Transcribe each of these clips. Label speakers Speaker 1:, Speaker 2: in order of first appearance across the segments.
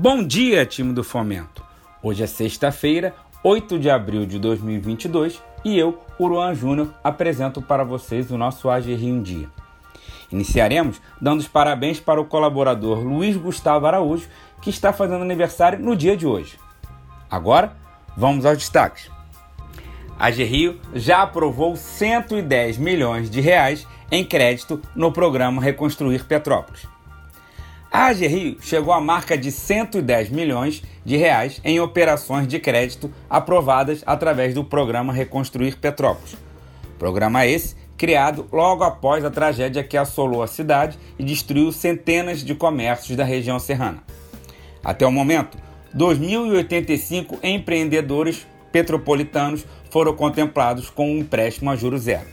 Speaker 1: Bom dia, time do Fomento! Hoje é sexta-feira, 8 de abril de 2022 e eu, Uruan Júnior, apresento para vocês o nosso AGR em Dia. Iniciaremos dando os parabéns para o colaborador Luiz Gustavo Araújo, que está fazendo aniversário no dia de hoje. Agora, vamos aos destaques. A Rio já aprovou 110 milhões de reais em crédito no programa Reconstruir Petrópolis. A AG Rio chegou à marca de 110 milhões de reais em operações de crédito aprovadas através do programa Reconstruir Petrópolis. Programa esse criado logo após a tragédia que assolou a cidade e destruiu centenas de comércios da região serrana. Até o momento, 2.085 empreendedores petropolitanos foram contemplados com um empréstimo a juro zero.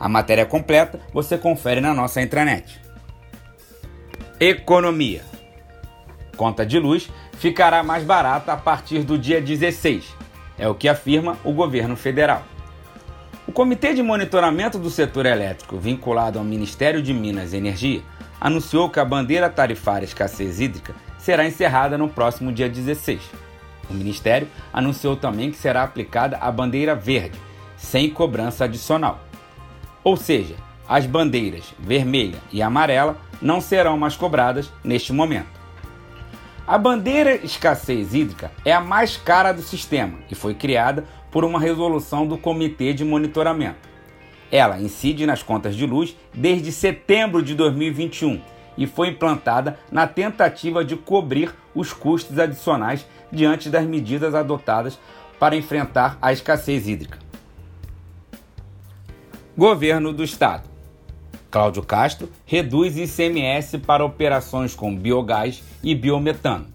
Speaker 1: A matéria completa você confere na nossa intranet. Economia. Conta de luz ficará mais barata a partir do dia 16, é o que afirma o governo federal. O Comitê de Monitoramento do Setor Elétrico, vinculado ao Ministério de Minas e Energia, anunciou que a bandeira tarifária escassez hídrica será encerrada no próximo dia 16. O Ministério anunciou também que será aplicada a bandeira verde, sem cobrança adicional. Ou seja, as bandeiras vermelha e amarela não serão mais cobradas neste momento. A bandeira escassez hídrica é a mais cara do sistema e foi criada por uma resolução do Comitê de Monitoramento. Ela incide nas contas de luz desde setembro de 2021 e foi implantada na tentativa de cobrir os custos adicionais diante das medidas adotadas para enfrentar a escassez hídrica. Governo do Estado. Cláudio Castro reduz ICMS para operações com biogás e biometano.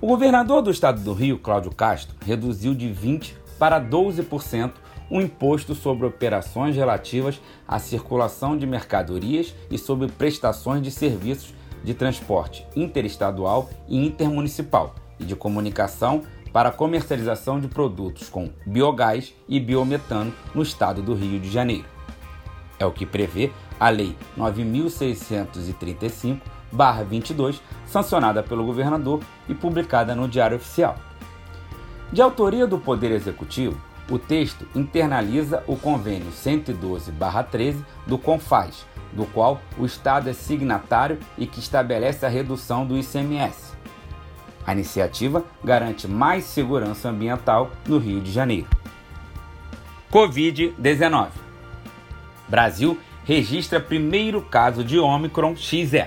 Speaker 1: O governador do estado do Rio, Cláudio Castro, reduziu de 20% para 12% o imposto sobre operações relativas à circulação de mercadorias e sobre prestações de serviços de transporte interestadual e intermunicipal e de comunicação para comercialização de produtos com biogás e biometano no estado do Rio de Janeiro. É o que prevê a Lei 9635-22, sancionada pelo governador e publicada no Diário Oficial. De autoria do Poder Executivo, o texto internaliza o convênio 112-13 do CONFAS, do qual o Estado é signatário e que estabelece a redução do ICMS. A iniciativa garante mais segurança ambiental no Rio de Janeiro. Covid-19 Brasil registra primeiro caso de Omicron XE.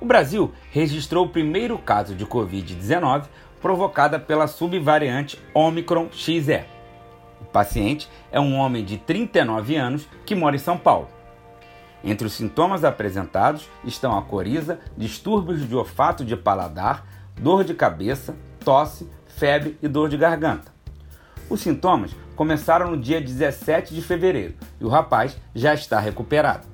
Speaker 1: O Brasil registrou o primeiro caso de Covid-19 provocada pela subvariante Omicron XE. O paciente é um homem de 39 anos que mora em São Paulo. Entre os sintomas apresentados estão a coriza, distúrbios de olfato de paladar, dor de cabeça, tosse, febre e dor de garganta. Os sintomas começaram no dia 17 de fevereiro e o rapaz já está recuperado.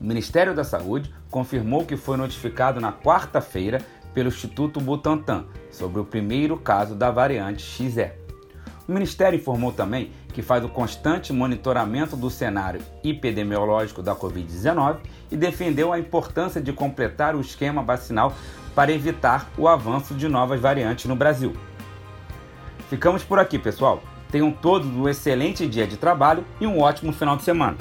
Speaker 1: O Ministério da Saúde confirmou que foi notificado na quarta-feira pelo Instituto Butantan sobre o primeiro caso da variante XE. O Ministério informou também que faz o constante monitoramento do cenário epidemiológico da Covid-19 e defendeu a importância de completar o esquema vacinal para evitar o avanço de novas variantes no Brasil. Ficamos por aqui, pessoal. Tenham todos um excelente dia de trabalho e um ótimo final de semana.